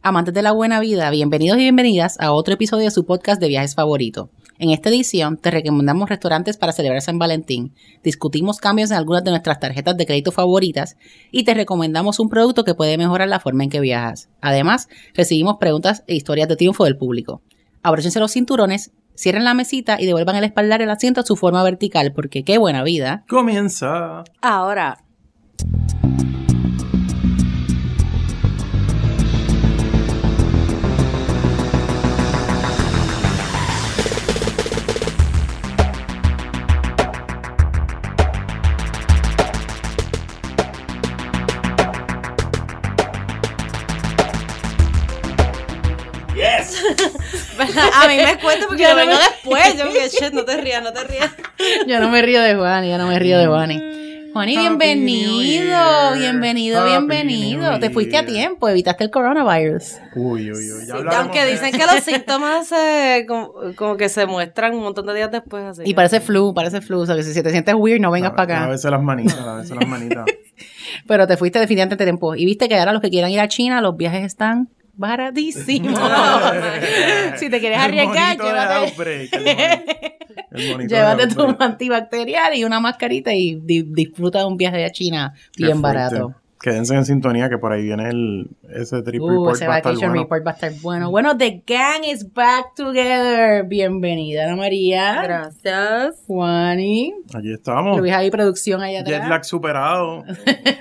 Amantes de la buena vida, bienvenidos y bienvenidas a otro episodio de su podcast de viajes favorito. En esta edición te recomendamos restaurantes para celebrar San Valentín, discutimos cambios en algunas de nuestras tarjetas de crédito favoritas y te recomendamos un producto que puede mejorar la forma en que viajas. Además, recibimos preguntas e historias de triunfo del público. Abróchense los cinturones, cierren la mesita y devuelvan el espaldar el asiento a su forma vertical porque qué buena vida. Comienza. Ahora. A me porque Yo yo no vengo me- después. Yo que shit, no te rías, no te rías. Yo no me río de Juani, yo no me río de Juani. Juani, Happy bienvenido, bienvenido, Happy bienvenido. Te fuiste a tiempo, evitaste el coronavirus. Uy, uy, uy. Ya Sí, aunque dicen que los síntomas se, como, como que se muestran un montón de días después. Así Y que- parece flu, parece flu. O sea, que si te sientes weird, no vengas A- para A acá. veces las manitas, a veces las manitas. Pero te fuiste definitivamente a tiempo. Y viste que ahora los que quieran ir a China, los viajes están baratísimos. si te quieres arriesgar, llévate, el llévate tu antibacterial y una mascarita y di- disfruta de un viaje a China bien barato. Quédense en sintonía que por ahí viene el, ese trip Uh, report. ese va a estar vacation bueno. report va a estar bueno. Bueno, The Gang is back together. Bienvenida, Ana María. Gracias. Juani. Aquí estamos. Luis ahí producción allá atrás. Jet lag superado.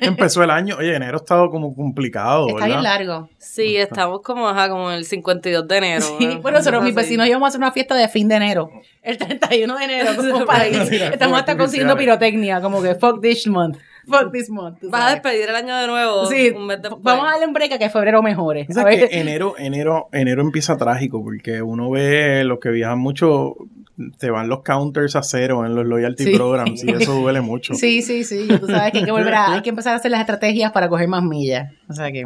Empezó el año. Oye, enero ha estado como complicado, Está ¿verdad? bien largo. Sí, estamos como, ajá, como el 52 de enero. Sí, ¿no? bueno, nosotros mis vecinos íbamos a hacer una fiesta de fin de enero. El 31 de enero, como para Estamos hasta consiguiendo pirotecnia, como que fuck this month. Fuck this month. Vas a despedir el año de nuevo. Sí, un mes después. vamos a darle un break a que febrero mejore. O sea, A ver. que enero, enero, enero empieza trágico porque uno ve los que viajan mucho, te van los counters a cero en los loyalty Sí. programs y eso duele mucho. Sí, sí, sí. Tú sabes que hay que volver a, hay que empezar a hacer las estrategias para coger más millas. O sea que.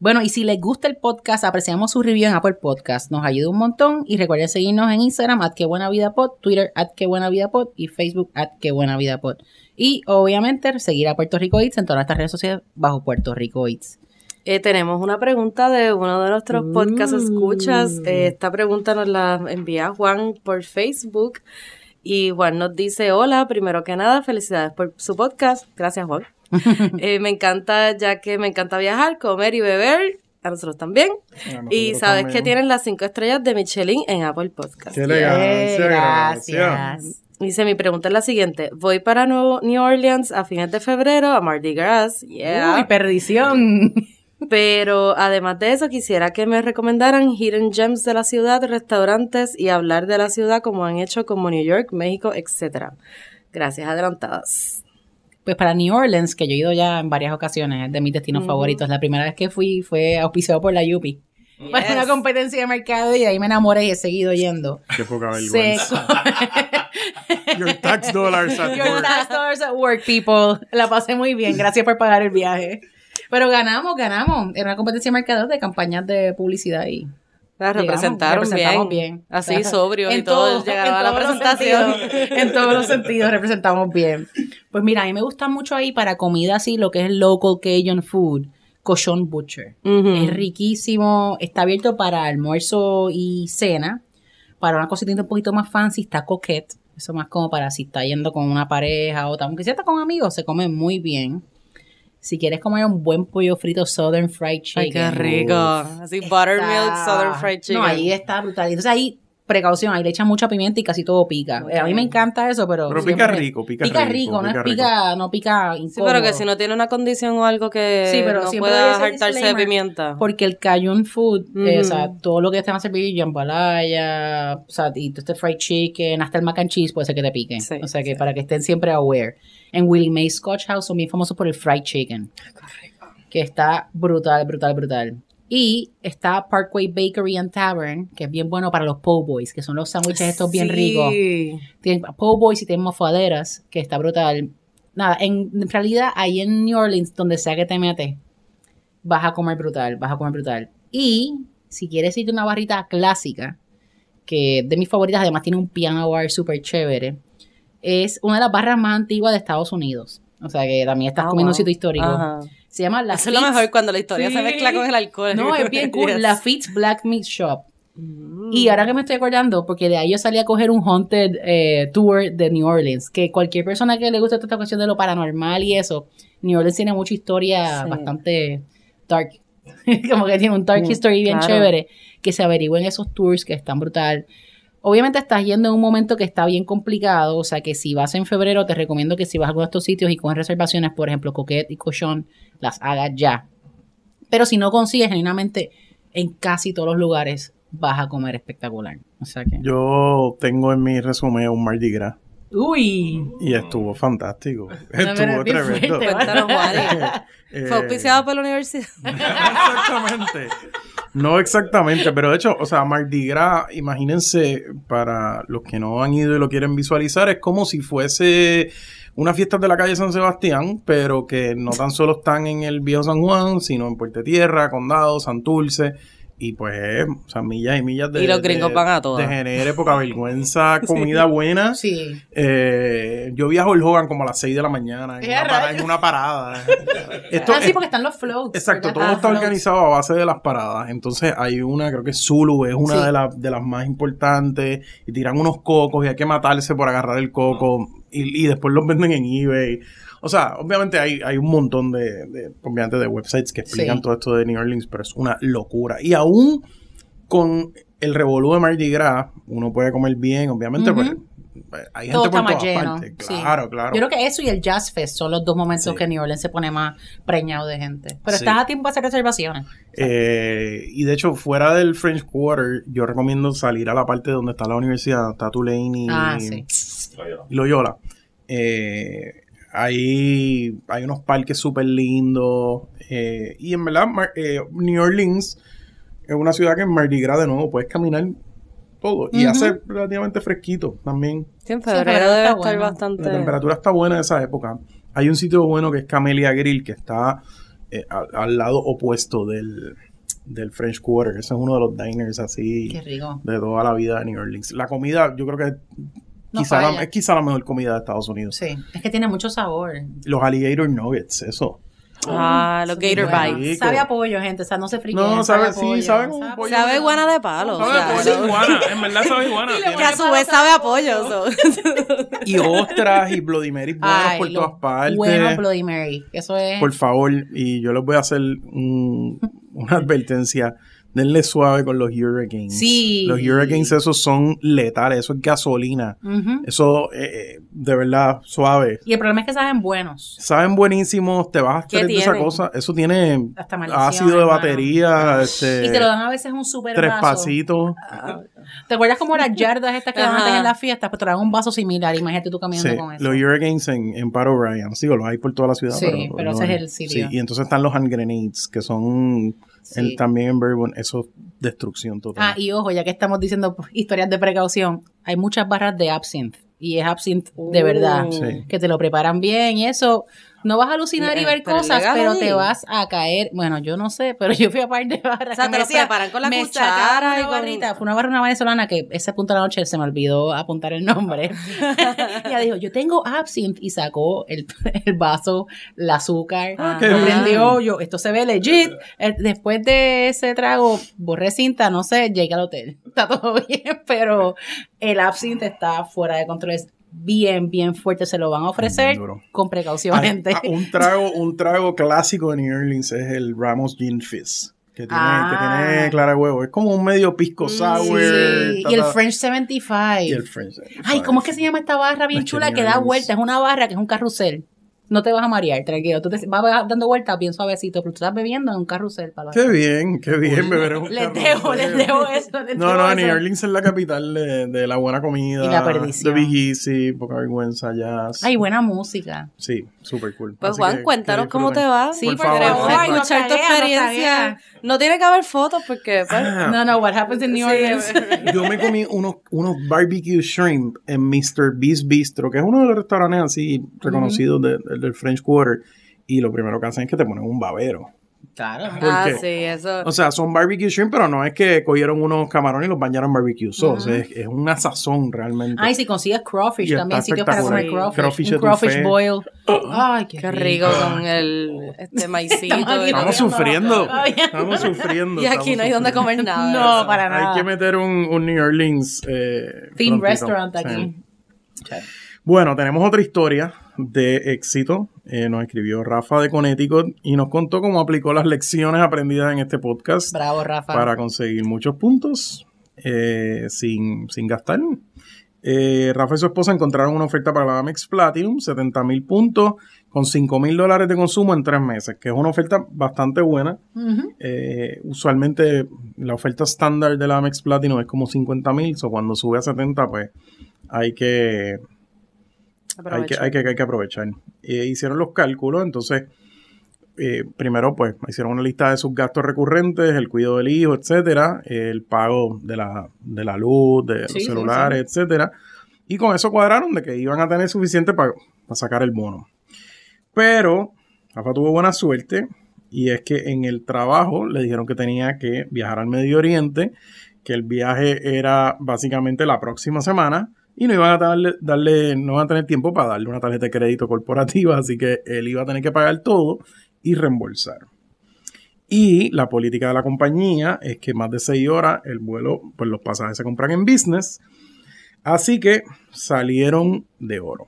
Bueno, y si les gusta el podcast, apreciamos su review en Apple Podcast. Nos ayuda un montón. Y recuerden seguirnos en Instagram, at que buena vida pod, Twitter, at que buena vida pod, y Facebook, at que buena vida pod. Y obviamente seguir a Puerto Rico Eats en todas nuestras redes sociales bajo Puerto Rico Eats. Eh, tenemos una pregunta de uno de nuestros podcast Mm. escuchas. Eh, esta pregunta nos la envía Juan por Facebook. Y Juan nos dice, hola, primero que nada, felicidades por su podcast. Gracias, Juan. Eh, me encanta, ya que me encanta viajar, comer y beber. A nosotros también. A nosotros Y sabes también. que tienen las cinco estrellas de Michelin en Apple Podcast. Qué elegancia, Eh, gracias. Dice, mi pregunta es la siguiente. Voy para Nuevo- New Orleans a fines de febrero, a Mardi Gras. Yeah. Uy, perdición. Pero además de eso, quisiera que me recomendaran hidden gems de la ciudad, restaurantes y hablar de la ciudad como han hecho como New York, México, etc. Gracias adelantadas. Pues para New Orleans, que yo he ido ya en varias ocasiones, es de mis destinos favoritos. La primera vez que fui fue auspiciado por la Yupi. Para Yes. una competencia de mercado y de ahí me enamoré y he seguido yendo. Qué poca vergüenza. Your tax dollars at Your work. tax dollars at work, people. La pasé muy bien. Gracias por pagar el viaje. Pero ganamos, ganamos. Era una competencia de mercado de campañas de publicidad y La representaron bien. bien. Así, sobrio y todo. todo- Llegaron a la presentación. en todos los sentidos representamos bien. Pues mira, a mí me gusta mucho ahí para comida así, lo que es el local Cajun food, Cochon Butcher. Es riquísimo, está abierto para almuerzo y cena. Para una cosita un poquito más fancy está Coquette. Eso más como para si está yendo con una pareja o tal. Aunque si está con amigos, se come muy bien. Si quieres comer un buen pollo frito Southern Fried Chicken. Ay, qué rico. Así, buttermilk, southern fried chicken. No, ahí está brutal. Entonces ahí, precaución, ahí le echan mucha pimienta y casi todo pica. Eh, A mí me encanta eso, pero... Pero pica rico, pica Pica rico, rico, no pica es pica, no pica Sí, incómodo. pero que si no tiene una condición o algo que Sí, pero no pueda hartarse de pimienta. Porque el Cajun food, eh, Ujú. o sea, todo lo que te van a servir, jambalaya, o sea, y todo este fried chicken, hasta el mac and cheese puede ser que te piquen. Sí, o sea, que para que estén siempre aware. En Willie Mae Scotch House son bien famosos por el fried chicken. Que está brutal, brutal, brutal. Y está Parkway Bakery and Tavern, que es bien bueno para los po' boys, que son los sándwiches estos bien ricos. Tienen po' boys y tienen mofaderas, que está brutal. Nada, en, en realidad ahí en New Orleans, donde sea que te metes, vas a comer brutal, vas a comer brutal. Y si quieres irte a una barrita clásica, que de mis favoritas, además tiene un piano bar súper chévere, es una de las barras más antiguas de Estados Unidos. O sea que también estás Ah, comiendo un sitio histórico. Ajá. Se llama La Eso es lo mejor cuando la historia se Sí. mezcla con el alcohol. No, es bien cool. Yes. La Fitz Black Meat Shop. Mm. Y ahora que me estoy acordando, porque de ahí yo salí a coger un haunted eh, tour de New Orleans, que cualquier persona que le guste esta cuestión de lo paranormal y eso, New Orleans tiene mucha historia Sí. bastante dark, como que tiene un dark history bien claro. chévere, que se averigüen esos tours que están brutal. Obviamente estás yendo en un momento que está bien complicado, o sea que si vas en febrero te recomiendo que si vas a alguno de estos sitios y coges reservaciones, por ejemplo, Coquette y Cochon, las hagas ya. Pero si no consigues, genuinamente, en casi todos los lugares vas a comer espectacular. O sea que. Yo tengo en mi resumen un Mardi Gras ¡Uy! y estuvo fantástico. pero Estuvo tremendo. fuerte, Fue auspiciado por la universidad. exactamente. No exactamente, pero de hecho, o sea, Mardi Gras, imagínense, para los que no han ido y lo quieren visualizar, es como si fuese una fiesta de la calle San Sebastián, pero que no tan solo están en el Viejo San Juan, sino en Puerto Tierra, Condado, Santurce. Y pues, eh, o sea, millas y millas de. Y los gringos de- van a todas. De genere, poca vergüenza, comida buena. Sí. Eh, yo vi a Hulk Hogan como a las 6 de la mañana en, ¡Eh, una, para- en una parada. Esto ah, sí, es- porque están los floats. Exacto, todo Ah, está floats. organizado a base de las paradas. Entonces hay una, creo que Zulu es una Sí. de, las de las más importantes. Y tiran unos cocos y hay que matarse por agarrar el coco. Y, y después los venden en eBay. O sea, obviamente hay, hay un montón de, de, obviamente de websites que explican Sí. todo esto de New Orleans, pero es una locura. Y aún con el revolú de Mardi Gras, uno puede comer bien, obviamente, eh, hay Todo gente está por más todas lleno. partes. sí. Claro, claro. Yo creo que eso y el Jazz Fest son los dos momentos Sí. que New Orleans se pone más preñado de gente. Pero estás a tiempo para hacer reservaciones. Eh, y de hecho, fuera del French Quarter, yo recomiendo salir a la parte donde está la universidad, está Tulane y, Ah, sí. y Loyola. Eh, ahí hay unos parques súper lindos. eh, y en verdad, Mar- eh, New Orleans es una ciudad que en Mardi Gras, de nuevo, puedes caminar todo. Y hace relativamente fresquito también. Sí, en Sí, febrero febrero debe está estar bueno. bastante. La temperatura está buena en esa época. Hay un sitio bueno que es Camellia Grill, que está eh, al, al lado opuesto del, del French Quarter. Ese es uno de los diners así Qué rico. de toda la vida de New Orleans. La comida, yo creo que No quizá la- falla. es quizá la mejor comida de Estados Unidos. Sí. Es que tiene mucho sabor. Los alligator nuggets, eso. Ah, los Gator Bueno. Bites. Sabe a pollo, gente. O sea, no se friquen. No, sabe- sí, pollo, sabe como a pollo. Sabe iguana de palo. o Sabe sea, a pollo iguana, en verdad sabe Tiene- que a su vez sabe a pollo. so. Y ostras y Bloody Mary buenas Ay, por todas partes. Bueno, Bloody Mary. Eso es. Por favor, y yo les voy a hacer un- una advertencia. Denle suave con los Hurricanes. Sí. Los Hurricanes esos son letales, eso es gasolina. Eso, eh, eh, de verdad, suave. Y el problema es que saben buenos. Saben buenísimos, te vas a ¿Qué estar de esa cosa. Eso tiene Hasta ácido de batería, este, Y te lo dan a veces un super tres vaso. pasitos. ¿Te acuerdas como las yardas estas que antes en las fiestas? Pues te dan un vaso similar. Imagínate tú caminando Sí, con eso. los Hurricanes en, en Pat O'Brien. Sigo, los hay por toda la ciudad. Sí, pero ese es el sitio. Sí, y entonces están los hand grenades, que son Sí. el- también en Bourbon, eso es destrucción total. Ah, y ojo, ya que estamos diciendo historias de precaución, hay muchas barras de absinthe. Y es absinthe de verdad. Sí. Que te lo preparan bien y eso. No vas a alucinar y Eh, ver cosas, pero ahí. te vas a caer. Bueno, yo no sé, pero yo fui a par de barras. O sea, que te me sa- preparan con la me cuchara y con- barrita. Fue una barra una venezolana que ese punto de la noche se me olvidó apuntar el nombre. Ella dijo, yo tengo absinthe y sacó el, el vaso, el azúcar. Ah, lo prendió, yo, esto se ve legit. Después de ese trago, borré cinta, no sé, llegué al hotel. Está todo bien, pero el absinthe está fuera de control. Es bien, bien fuerte. Se lo van a ofrecer con precaución, Ah, gente. ah, un trago, un trago clásico de New Orleans es el Ramos Gin Fizz. Que tiene, Ah. que tiene clara huevo. Es como un medio pisco Mm, sour. Sí, ta, y el French 75. y el French. Ay, ¿cómo es que se llama esta barra bien que chula New que da Orleans- vuelta? Es una barra que es un carrusel. No te vas a marear, tranquilo. Tú te vas dando vueltas bien suavecito, pero tú estás bebiendo en un carrusel. Para Qué bien, qué bien beber en un Les carrusel. dejo, les dejo eso. les No, dejo no, eso. New Orleans es la capital de, de la buena comida. Y la perdición. De Big Easy, poca vergüenza, jazz. Ay, buena música. Sí, súper cool. Pues Así Juan, que- cuéntanos que cómo te va. Sí, por por favor. Ay, escuchar tu experiencia. No tiene que haber fotos porque pues, Ah. No, no, what happens in New Sí, Orleans. Yo me comí unos, unos barbecue shrimp en Mr. Beast Bistro, que es uno de los restaurantes así reconocidos de- de- del French Quarter. Y lo primero que hacen es que te ponen un babero. Claro. Ah, sí, eso. O sea, son barbecue shrimp, pero no es que cogieron unos camarones y los bañaron en barbecue sauce. es, es una sazón realmente. Ay, si consigues crawfish Y también, sitios para comer crawfish. Crawfish un crawfish boil. Ay, qué, Qué rico con el este maicito. Estamos sufriendo. Estamos sufriendo. Y aquí no hay donde comer nada. No, para nada. Hay que meter un, un New Orleans eh, restaurant Sí. aquí. Bueno, tenemos otra historia de éxito. Eh, nos escribió Rafa de Connecticut y nos contó cómo aplicó las lecciones aprendidas en este podcast Bravo, Rafa. para conseguir muchos puntos eh, sin, sin gastar. Eh, Rafa y su esposa encontraron una oferta para la Amex Platinum, 70 mil puntos, con 5 mil dólares de consumo en tres meses, que es una oferta bastante buena. Eh, usualmente la oferta estándar de la Amex Platinum es como 50 mil, o cuando sube a 70, pues hay que, hay que, hay que, hay que aprovechar. Eh, hicieron los cálculos, entonces, eh, primero, pues, hicieron una lista de sus gastos recurrentes, el cuidado del hijo, etcétera, el pago de la, de la luz, de los Sí, sí, celulares, etcétera. Y con eso cuadraron de que iban a tener suficiente para, para sacar el bono. Pero Rafa tuvo buena suerte y es que en el trabajo le dijeron que tenía que viajar al Medio Oriente, que el viaje era básicamente la próxima semana y no iban a darle, darle no iban a tener tiempo para darle una tarjeta de crédito corporativa, así que él iba a tener que pagar todo y reembolsar. Y la política de la compañía es que más de 6 horas el vuelo, pues los pasajes se compran en business. Así que salieron de oro.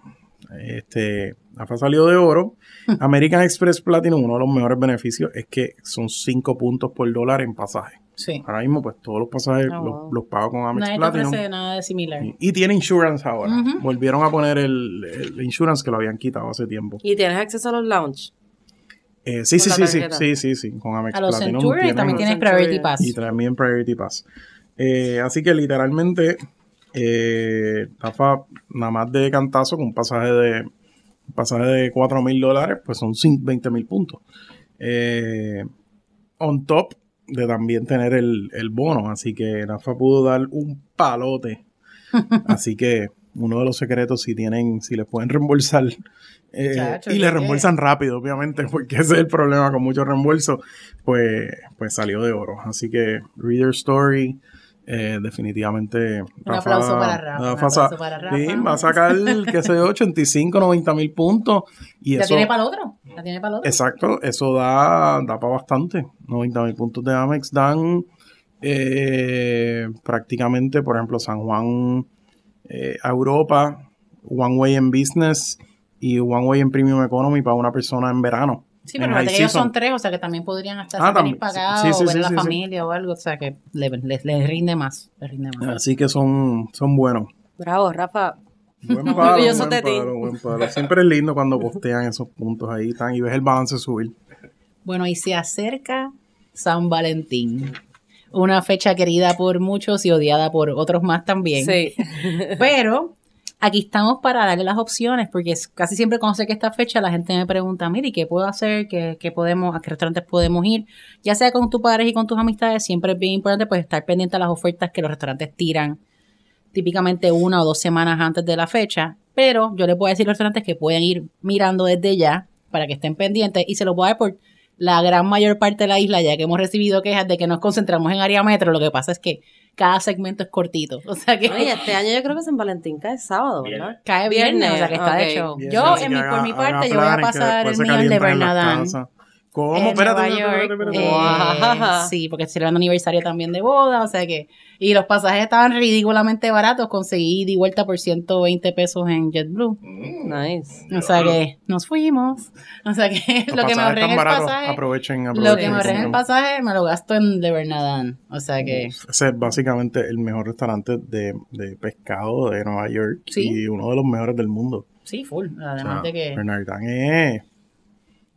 Este, AFA salió de oro. American Express Platinum, uno de los mejores beneficios es que son 5 puntos por dólar en pasaje. Sí. Ahora mismo, pues todos los pasajes Oh, los, wow. los pago con Amex Nadie Platinum. ofrece nada de similar. Y, y tiene insurance ahora. Volvieron a poner el, el insurance que lo habían quitado hace tiempo. Y tienes acceso a los lounge. Eh, sí, sí, sí, sí, sí, sí, sí, con Amex A los Platinum Centurion tienen- también tienes. Priority Pass. y también Priority Pass. Eh, así que literalmente, eh, Rafa, nada más de cantazo con un pasaje de un pasaje de 4 mil dólares, pues son 20 mil puntos. Eh, on top de también tener el, el bono, así que Rafa pudo dar un palote. así que uno de los secretos, si tienen, si les pueden reembolsar eh, Chacho, y ¿qué le qué? reembolsan rápido, obviamente, porque ese es el problema con muchos reembolsos, pues, pues salió de oro. Así que Reader Story, eh, definitivamente. Un aplauso para Rafa, un Rafa aplauso para Rafa. Sí, va a sacar, qué sé yo, 85, 90 mil puntos. Y ¿La eso, tiene para el otro? ¿La tiene para el otro? Exacto, eso da, da para bastante. 90 mil puntos de Amex dan eh, prácticamente, por ejemplo, San Juan eh, a Europa, One Way en Business y One Way en Premium Economy para una persona en verano. Sí, pero que ellos son tres, o sea que también podrían hasta Ah, Sí, sí, o ver sí, a la sí, sí. familia o algo, o sea que les, les- les rinde más, les rinde más. Así que son, son buenos. Bravo, Rafa. Buen orgulloso buen palo, buen palo. Siempre es lindo cuando postean esos puntos ahí tan, y ves el balance subir. Bueno, y se acerca San Valentín. Una fecha querida por muchos y odiada por otros más también. Sí. Pero aquí estamos para darle las opciones, porque casi siempre cuando sé que esta fecha la gente me pregunta, mire, ¿qué puedo hacer? ¿Qué, qué podemos, ¿A qué restaurantes podemos ir? Ya sea con tu pareja y con tus amistades, siempre es bien importante pues estar pendiente a las ofertas que los restaurantes tiran típicamente una o dos semanas antes de la fecha, pero yo les puedo decir a los restaurantes que pueden ir mirando desde ya para que estén pendientes y se los voy a dar por la gran mayor parte de la isla, ya que hemos recibido quejas de que nos concentramos en área metro, lo que pasa es que cada segmento es cortito, o sea que Oye, este año yo creo que San Valentín cae sábado, ¿verdad? cae viernes, o sea que está de ok. show. Bien, Yo, en mi, por mi parte, yo voy a pasar el mío el de Bernadán. ¿Cómo? en Espérate, Nueva espérate, York, espérate, eh, espérate. Sí, porque estoy celebrando aniversario también de boda, o sea que, y los pasajes estaban ridículamente baratos, conseguí de vuelta por 120 pesos en JetBlue, Nice. o sea que nos fuimos, o sea que Los lo que me pasajes ahorré en están el baratos, pasaje, Aprovechen, lo aprovechen. que me ahorré en el pasaje me lo gasto en de Bernadán, o sea que, Ese es básicamente el mejor restaurante de, de pescado de Nueva York Sí. y uno de los mejores del mundo. sí, full, O además sea, de que, Bernardán es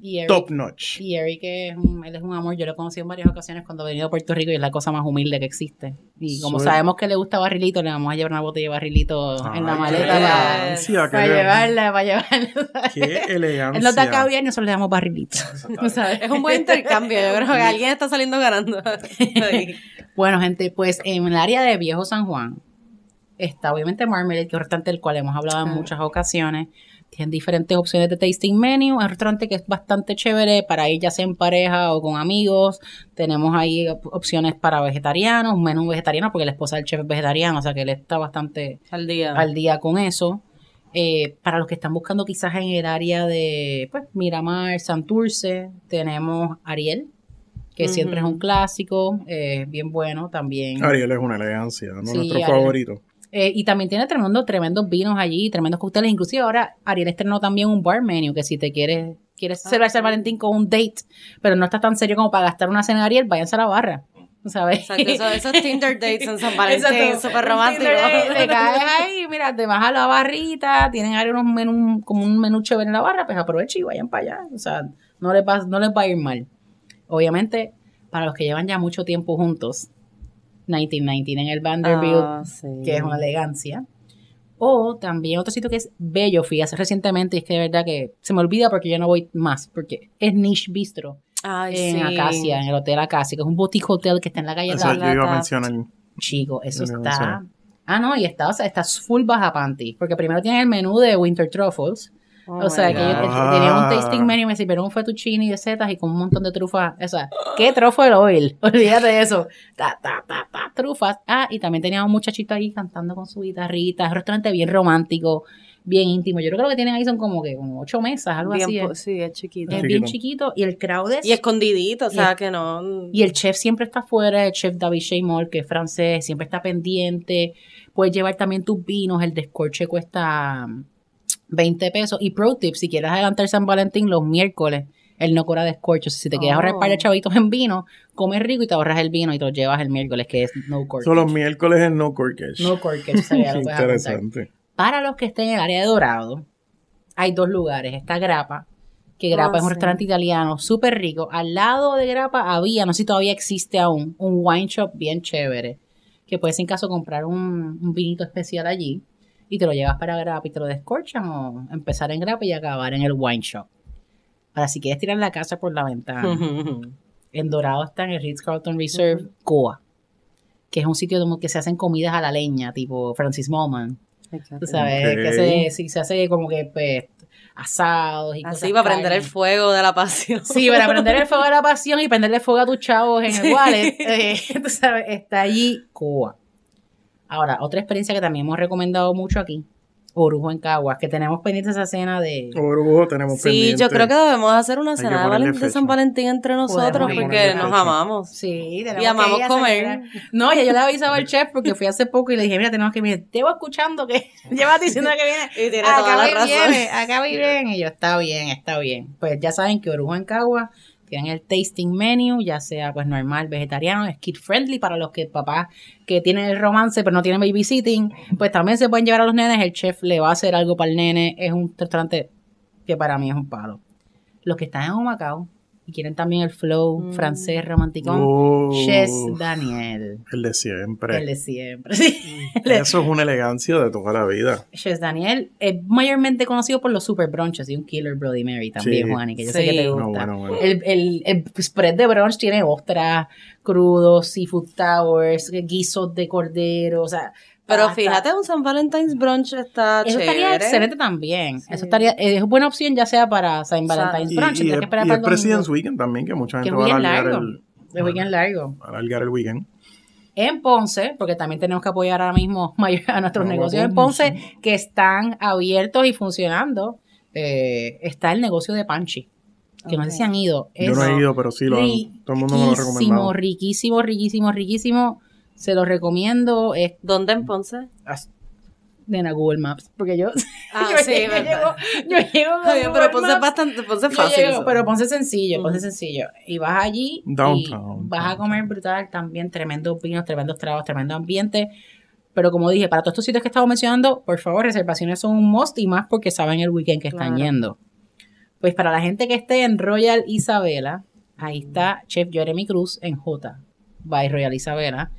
y Eric- top notch. Y Eric es un, él es un amor, yo lo he conocido en varias ocasiones cuando he venido a Puerto Rico y es la cosa más humilde que existe. Y como sabemos que le gusta barrilito, le vamos a llevar una botella de barrilito en la maleta para, llevarla, para llevarla. Qué elegancia. Él nos da caviar y nosotros le damos barrilito. Es un buen intercambio. Yo creo que alguien está saliendo ganando. Bueno, gente, pues en el área de Viejo San Juan está obviamente Marmalade, que es un restaurante del cual hemos hablado en muchas ocasiones. Tienen diferentes opciones de tasting menu. Es un restaurante que es bastante chévere para ir ya sea en pareja o con amigos. Tenemos ahí op- opciones para vegetarianos, un menú vegetariano porque la esposa del chef es vegetariano, o sea que él está bastante Al día. al día con eso. Eh, para los que están buscando quizás en el área de pues, Miramar, Santurce, tenemos Ariel, que siempre es un clásico, eh, bien bueno también. Ariel es una elegancia, no Sí, nuestro Ariel. favorito. Eh, y también tiene tremendo, tremendos vinos allí, tremendos cócteles. Inclusive ahora Ariel estrenó también un bar menu que si te quieres, quieres Ah, celebrar. San Valentín con un date, pero no estás tan serio como para gastar una cena en Ariel, váyanse a la barra. ¿Sabes? Exacto, eso- esos Tinder dates en San Valentín, súper romántico. Te caes ahí, mira, te vas a la barrita, tienen ahí unos menú, como un menú chévere en la barra, pues aprovechen y vayan para allá. O sea, no les, va, no les va a ir mal. Obviamente, para los que llevan ya mucho tiempo juntos, 1919 en el Vanderbilt, Ah, sí. que es una elegancia. O también otro sitio que es bello, fui hace recientemente, y es que de verdad que se me olvida porque yo no voy más, porque es Niche Bistro Ay, en sí. Acacia, en el Hotel Acacia, que es un boutique hotel que está en la calle Eso Acacia. yo iba a mencionar. Chico, eso está. Ah, no, y está, o sea, está full baja panty. Porque primero tienen el menú de Winter Truffles. Oh o sea, que. Ah. tenían un tasting menu y me sirvieron un fettuccine de setas y con un montón de trufas. O sea, ¿qué truffle oil? Olvídate de eso. Ta, ta, ta, ta, trufas. Ah, y también tenían un muchachito ahí cantando con su guitarrita. Es un restaurante bien romántico, bien íntimo. Yo creo que lo que tienen ahí son como que como ocho mesas, algo Bien así. Es, sí, es chiquito. es Chiquito. bien chiquito. Y el crowd es... Y escondidito, o sea, Y- que no... Y el chef siempre está afuera, el chef David Sheymore, que es francés, siempre está pendiente. Puedes llevar también tus vinos, el descorche cuesta 20 pesos. Y pro tip, si quieres adelantar San Valentín los miércoles, él no cobra descorche. Si te quieres Oh. ahorrar para de chavitos en vino, comes rico y te ahorras el vino y te lo llevas el miércoles, que es no corkage. Son los miércoles en No Corkage. No corkage, lo. Interesante. Para los que estén en el área de Dorado, hay dos lugares. Está Grapa, que Grapa Ah, es un sí. restaurante italiano súper rico. Al lado de Grapa había, no sé si todavía existe aún, un wine shop bien chévere. Que puedes en caso comprar un, un vinito especial allí y te lo llevas para Grapa y te lo descorchan o empezar en Grapa y acabar en el wine shop. Ahora, si quieres tirar la casa por la ventana, en Dorado está en el Ritz Carlton Reserve, Coa, que es un sitio donde que se hacen comidas a la leña, tipo Francis Moman. Tú sabes, que se, sí, se hace como que pues, asados y Así cosas va a prender el fuego de la pasión. Sí, para prender el fuego de la pasión y prenderle fuego a tus chavos en el wallet. eh, tú sabes, está allí Coa. Ahora, otra experiencia que también hemos recomendado mucho aquí, Orujo en Caguas, que tenemos pendiente esa cena de... Orujo tenemos Sí, pendiente. yo creo que debemos hacer una cena de. San Valentín entre nosotros Podemos porque nos fecha. amamos. Sí, tenemos Y amamos que comer. No, ya yo le avisaba al chef porque fui hace poco y le dije, mira, tenemos que venir. Llevo escuchando que llevas diciendo que viene. Y tiene toda la acá razón. viene, acá bien. Y yo, está bien, está bien. Pues ya saben que Orujo en Cagua tienen el tasting menu, ya sea pues normal, vegetariano, es kid friendly para los que papás que tienen el romance pero no tienen babysitting, pues también se pueden llevar a los nenes, el chef le va a hacer algo para el nene, es un restaurante que para mí es un palo. Los que están en Humacao y quieren también el flow Mm. francés romanticón, Ches Daniel. el de siempre. El de siempre. Sí. Eso es una elegancia de toda la vida. Ches Daniel es mayormente conocido por los super brunches y un killer Bloody Mary también, Sí. Juani, que yo sé que te No, gusta. bueno, bueno. El, el, el spread de brunch tiene ostras, crudos, seafood towers, guisos de cordero, o sea. Pero fíjate, un San Valentine's brunch está Eso chévere. estaría excelente también. Sí. Eso estaría, es buena opción ya sea para San sea, Valentine's Y, brunch. y que esperar y para es el. President's Weekend también, que mucha Que gente es va a alargar largo. el, Es weekend largo. a alargar el weekend. en Ponce, porque también tenemos que apoyar ahora mismo a nuestros a negocios en Ponce. Que están abiertos y funcionando. Eh, está el negocio de Panchi, que no sé si han ido. Yo no he ido, pero sí lo han, todo el mundo me lo ha recomendado. riquísimo, riquísimo, riquísimo, riquísimo. Se lo recomiendo. Es ¿Dónde en Ponce? la Google Maps, porque yo, Ah, yo, sí, llego, yo llego bien, Google pero Ponce es bastante, Ponce es Yo fácil. llego, pero Ponce es sencillo, Ponce sencillo. Y vas allí Downtown, y vas a comer brutal también, tremendos vinos, tremendos tragos, tremendo ambiente. Pero como dije, para todos estos sitios que estaba mencionando, por favor, reservaciones son un must y más porque saben el weekend que están Claro. yendo. Pues para la gente que esté en Royal Isabela, ahí está Chef Jeremy Cruz en J, by Royal Isabela,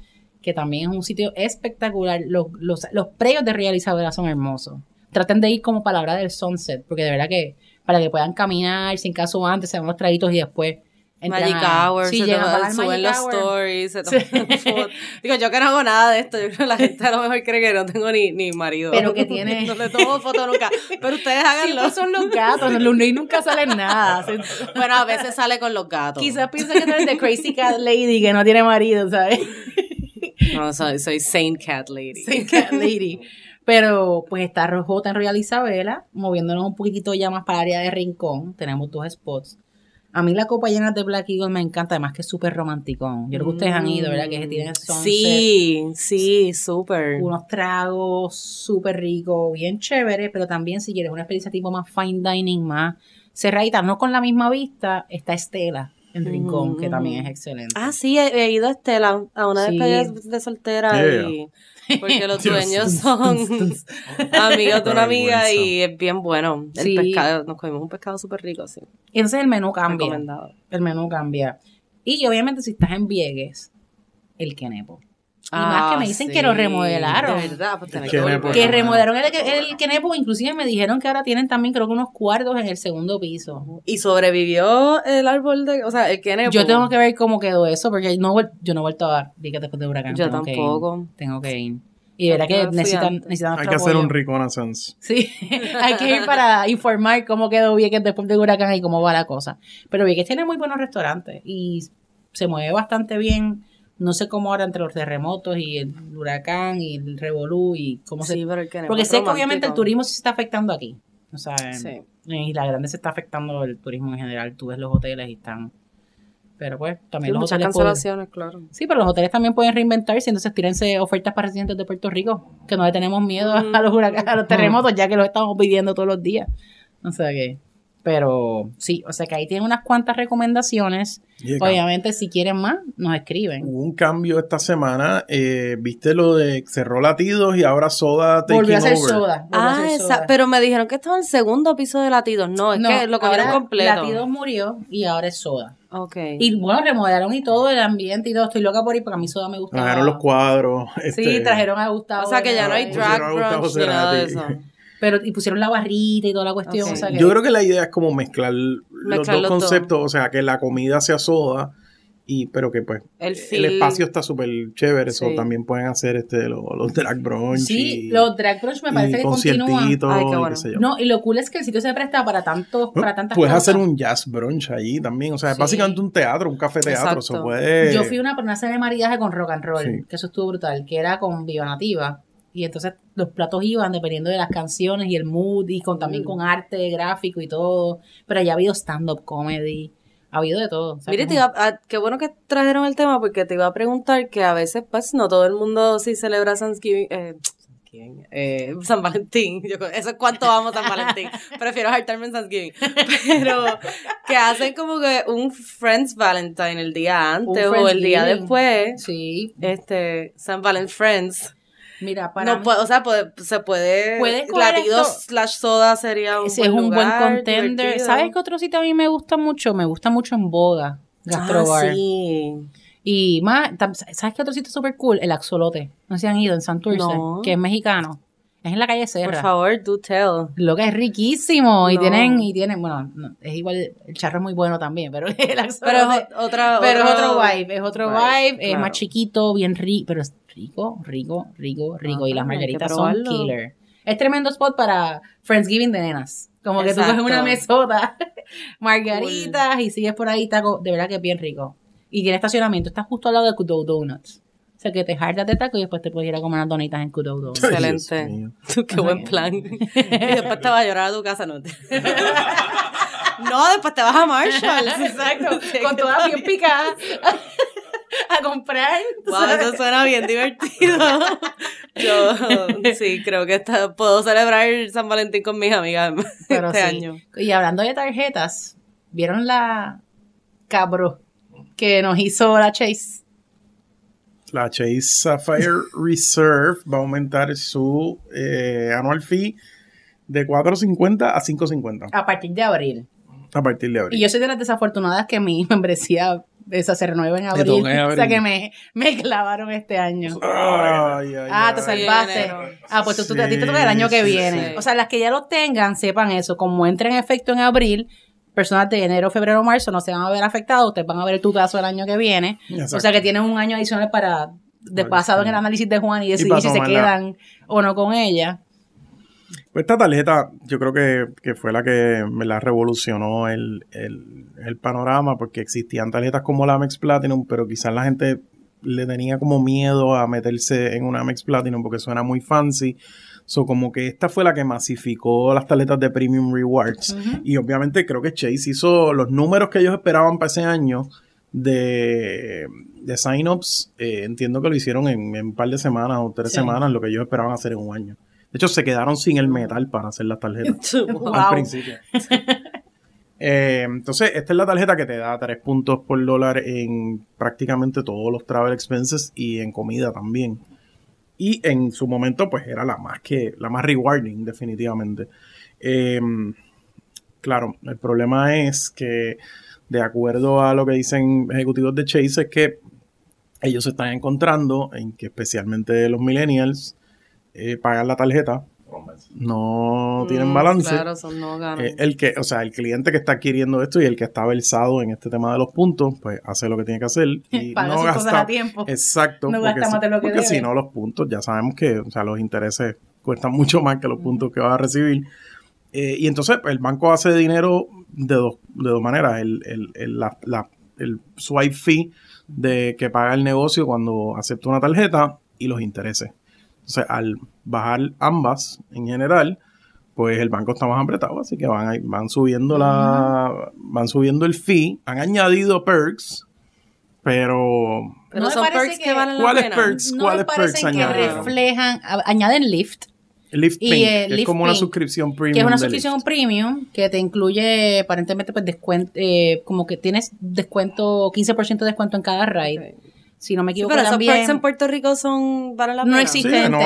que también es un sitio espectacular. Los, los, los predios de Royal Isabela son hermosos. Traten de ir como para la hora del sunset, porque de verdad que para que puedan caminar, sin caso antes, se dan los traguitos y después Magic Hour, sí, se toman- suben los Hour. stories, se toman fotos. Digo, yo que no hago nada de esto, yo creo que la gente a lo mejor cree que no tengo ni, ni marido. Pero que tiene- No le tomo foto nunca. Pero ustedes háganlo. Son los gatos, los Looney nunca salen nada. Bueno, a veces sale con los gatos. Quizás piensa que tú eres de Crazy Cat Lady que no tiene marido, ¿sabes? No, soy, soy Saint Cat Lady. Saint Cat Lady. Pero pues está Rojota en Royal Isabela, moviéndonos un poquitito ya más para el área de Rincón. Tenemos dos spots. A mí la copa llena de Black Eagle me encanta, además que es súper romanticón. Yo creo que ustedes han ido, ¿verdad? Que tienen sunset, Sí, sí, súper. unos tragos súper ricos, bien chéveres, pero también si quieres una experiencia tipo más fine dining, más cerradita, no con la misma vista, está Estela en Rincón, que también es excelente. Ah, sí, he, he ido a Estela a una Sí. despedida de soltera Yeah. y porque los dueños son amigos de una amiga y es bien bueno. El Sí. pescado, nos comimos un pescado súper rico, sí. Y entonces el menú cambia. El menú cambia. Y obviamente si estás en Vieques, el Kenepo. Y más que me dicen que lo remodelaron. Ah, De verdad, pues que Kenepo. Que remodelaron el, el Kenepo, inclusive me dijeron que ahora tienen también creo que unos cuartos en el segundo piso. Y sobrevivió el árbol de, o sea, el que Yo tengo que ver cómo quedó eso, porque no, yo no he vuelto a ver después de huracán. Yo tengo que ir. tampoco. tengo que ir. Y verá que necesitan, necesitan Hay que hacer apoyo. un reconnaissance. Sí, hay que ir para informar cómo quedó Vieques después del huracán y cómo va la cosa. Pero Vieques tiene muy buenos restaurantes y se mueve bastante bien. No sé cómo ahora entre los terremotos y el huracán y el revolú y cómo se... Sí, pero el Kenepo Porque sé que obviamente el turismo sí se está afectando aquí. O sea, Sí. en Isla Grande se está afectando el turismo en general. Tú ves los hoteles y están... Pero pues, Sí, también los muchas hoteles... pueden- cancelaciones, claro. Sí, pero los hoteles también pueden reinventarse, entonces tírense ofertas para residentes de Puerto Rico, que no le tenemos miedo a los huracanes, a los terremotos, ya que los estamos pidiendo todos los días. O sea que, pero sí, o sea que ahí tienen unas cuantas recomendaciones. Llega. Obviamente, si quieren más, nos escriben. Hubo un cambio esta semana. eh, ¿Viste lo de cerró latidos y ahora soda taking Volvió a over? soda. a Ah, esa, soda. pero me dijeron que estaba en el segundo piso de Latidos. No, es No, que lo comieron ahora completo. Latidos murió y ahora es soda. Ok. Y bueno, remodelaron y todo el ambiente y todo. Estoy loca por ir porque a mí soda me gusta. Trajeron los cuadros. Sí, este, trajeron a Gustavo. o sea que ya no hay drag a brunch ni nada de eso. Pero, y pusieron la barrita y toda la cuestión. Ok. o sea que- Yo creo que la idea es como mezclar, los dos los dos. conceptos, o sea, que la comida sea soda, y pero que pues El espacio está súper chévere, eso también pueden hacer este los, los drag brunch Sí, y, los drag brunch me y parece que continúan. conciertitos Ay, qué y bueno. qué sé yo. No, y lo cool es que el sitio se presta para tantos, para tantas Puedes cosas. hacer un jazz brunch allí también, o sea, es Sí. básicamente un teatro, un café teatro, eso puede... Yo fui a una, una cena de maridaje con rock and roll, Sí. que eso estuvo brutal, que era con Viva Nativa. Y entonces los platos iban dependiendo de las canciones y el mood y con también Mm. con arte gráfico y todo. Pero ya ha habido stand-up comedy, ha habido de todo. o sea, Mire, como- a- qué bueno que trajeron el tema porque te iba a preguntar que a veces, pues, no todo el mundo sí celebra Thanksgiving, eh, eh, San Valentín. Yo, eso es cuánto amo San Valentín. Prefiero hartarme en Thanksgiving. Pero que hacen como que un Friends Valentine el día antes o el día después. Sí, Este, San Valentín Friends. Mira, para No mí puede, o sea, puede- se puede. Puede Latidos slash soda sería un ese buen es un buen contender. divertido. ¿Sabes qué otro sitio a mí me gusta mucho? Me gusta mucho en Boga, Gastrobar. Ah, sí. Y más, ¿sabes qué otro sitio súper cool? El Axolote. No se han ido en Santurce, No. que es mexicano. Es en la calle Por Serra. favor, do tell. Lo que es riquísimo. Y tienen, y tienen, bueno, no, es igual, el charro es muy bueno también, pero el Axolote. Pero es otra. pero es otro- otro vibe, es otro vibe, vibe, es claro. más chiquito, bien rico, pero es rico, rico, rico, rico. y las margaritas son killer. Es tremendo spot para Friendsgiving de nenas. Como que tú coges una mesota, margaritas y sigues por ahí, taco. De verdad que es bien rico. Y tiene estacionamiento. Está justo al lado de Kudo Donuts. O sea que te hartas de taco y después te puedes ir a comer unas donitas en Kudo Donuts. Excelente. Qué buen plan. y después te vas a llorar a tu casa, no. no, después te vas a Marshall. Exacto. Con todas bien picadas. A comprar. Wow, eso suena bien divertido. Yo sí, creo que puedo celebrar San Valentín con mis amigas Pero este sí. año. Y hablando de tarjetas, ¿vieron la cabro que nos hizo la Chase? La Chase Sapphire Reserve va a aumentar su eh, annual fee de 4.50 a 5.50 A partir de abril. a partir de abril. Y yo soy de las desafortunadas que mi membresía esa se renueva en abril. O sea que me, me clavaron este año. Ay, ay, Ah, te salvaste. Ah, pues tú, tú- a ti te toca el año que Sí, viene. sí. O sea, las que ya lo tengan, sepan eso. Como entra en efecto en abril, personas de enero, febrero, marzo no se van a ver afectados, ustedes van a ver el tutazo el año que viene. Exacto. O sea que tienen un año adicional para, de basado sí. en el análisis de Juan y decidir si se quedan o no con ella. Pues esta tarjeta yo creo que, que fue la que me la revolucionó el, el, el panorama porque existían tarjetas como la Amex Platinum, pero quizás la gente le tenía como miedo a meterse en una Amex Platinum porque suena muy fancy. So, como que esta fue la que masificó las tarjetas de Premium Rewards. Y obviamente creo que Chase hizo los números que ellos esperaban para ese año de, de sign-ups. eh, entiendo que lo hicieron en, en un par de semanas o tres Sí. semanas, lo que ellos esperaban hacer en un año. De hecho, se quedaron sin el metal para hacer las tarjetas Wow. al principio. Eh, entonces, esta es la tarjeta que te da 3 puntos por dólar en prácticamente todos los travel expenses y en comida también. Y en su momento, pues era la más que, la más rewarding, definitivamente. Eh, claro, el problema es que, de acuerdo a lo que dicen ejecutivos de Chase, es que ellos se están encontrando en que especialmente los millennials eh, pagan la tarjeta, no tienen Mm, balance. Claro, son no. Eh, el que, o sea, el cliente que está adquiriendo esto y el que está versado en este tema de los puntos, pues hace lo que tiene que hacer y Paga no sus cosas gasta a tiempo. Exacto, No porque, si, lo que porque si no los puntos ya sabemos que, o sea, los intereses cuestan mucho más que los puntos que vas a recibir. Eh, y entonces pues, el banco hace dinero de dos, de dos maneras. El, el, el, la- la- el swipe fee de que paga el negocio cuando acepta una tarjeta y los intereses. Entonces, al bajar ambas en general, pues el banco está más apretado, así que van, van subiendo la, van subiendo el fee, han añadido perks, pero Pero ¿No son perks que, que- valen la ¿Cuáles pena. perks? No ¿Cuáles perks que añadieron? reflejan, a- añaden Lyft, Lyft Y, Pink, eh, que es como una suscripción premium. que es una suscripción Lyft. premium que te incluye aparentemente pues descuento, eh, como que tienes descuento, 15% de descuento en cada ride. Si no me Sí, equivoco pero esos también. en Puerto Rico son valen la no el es Lyft no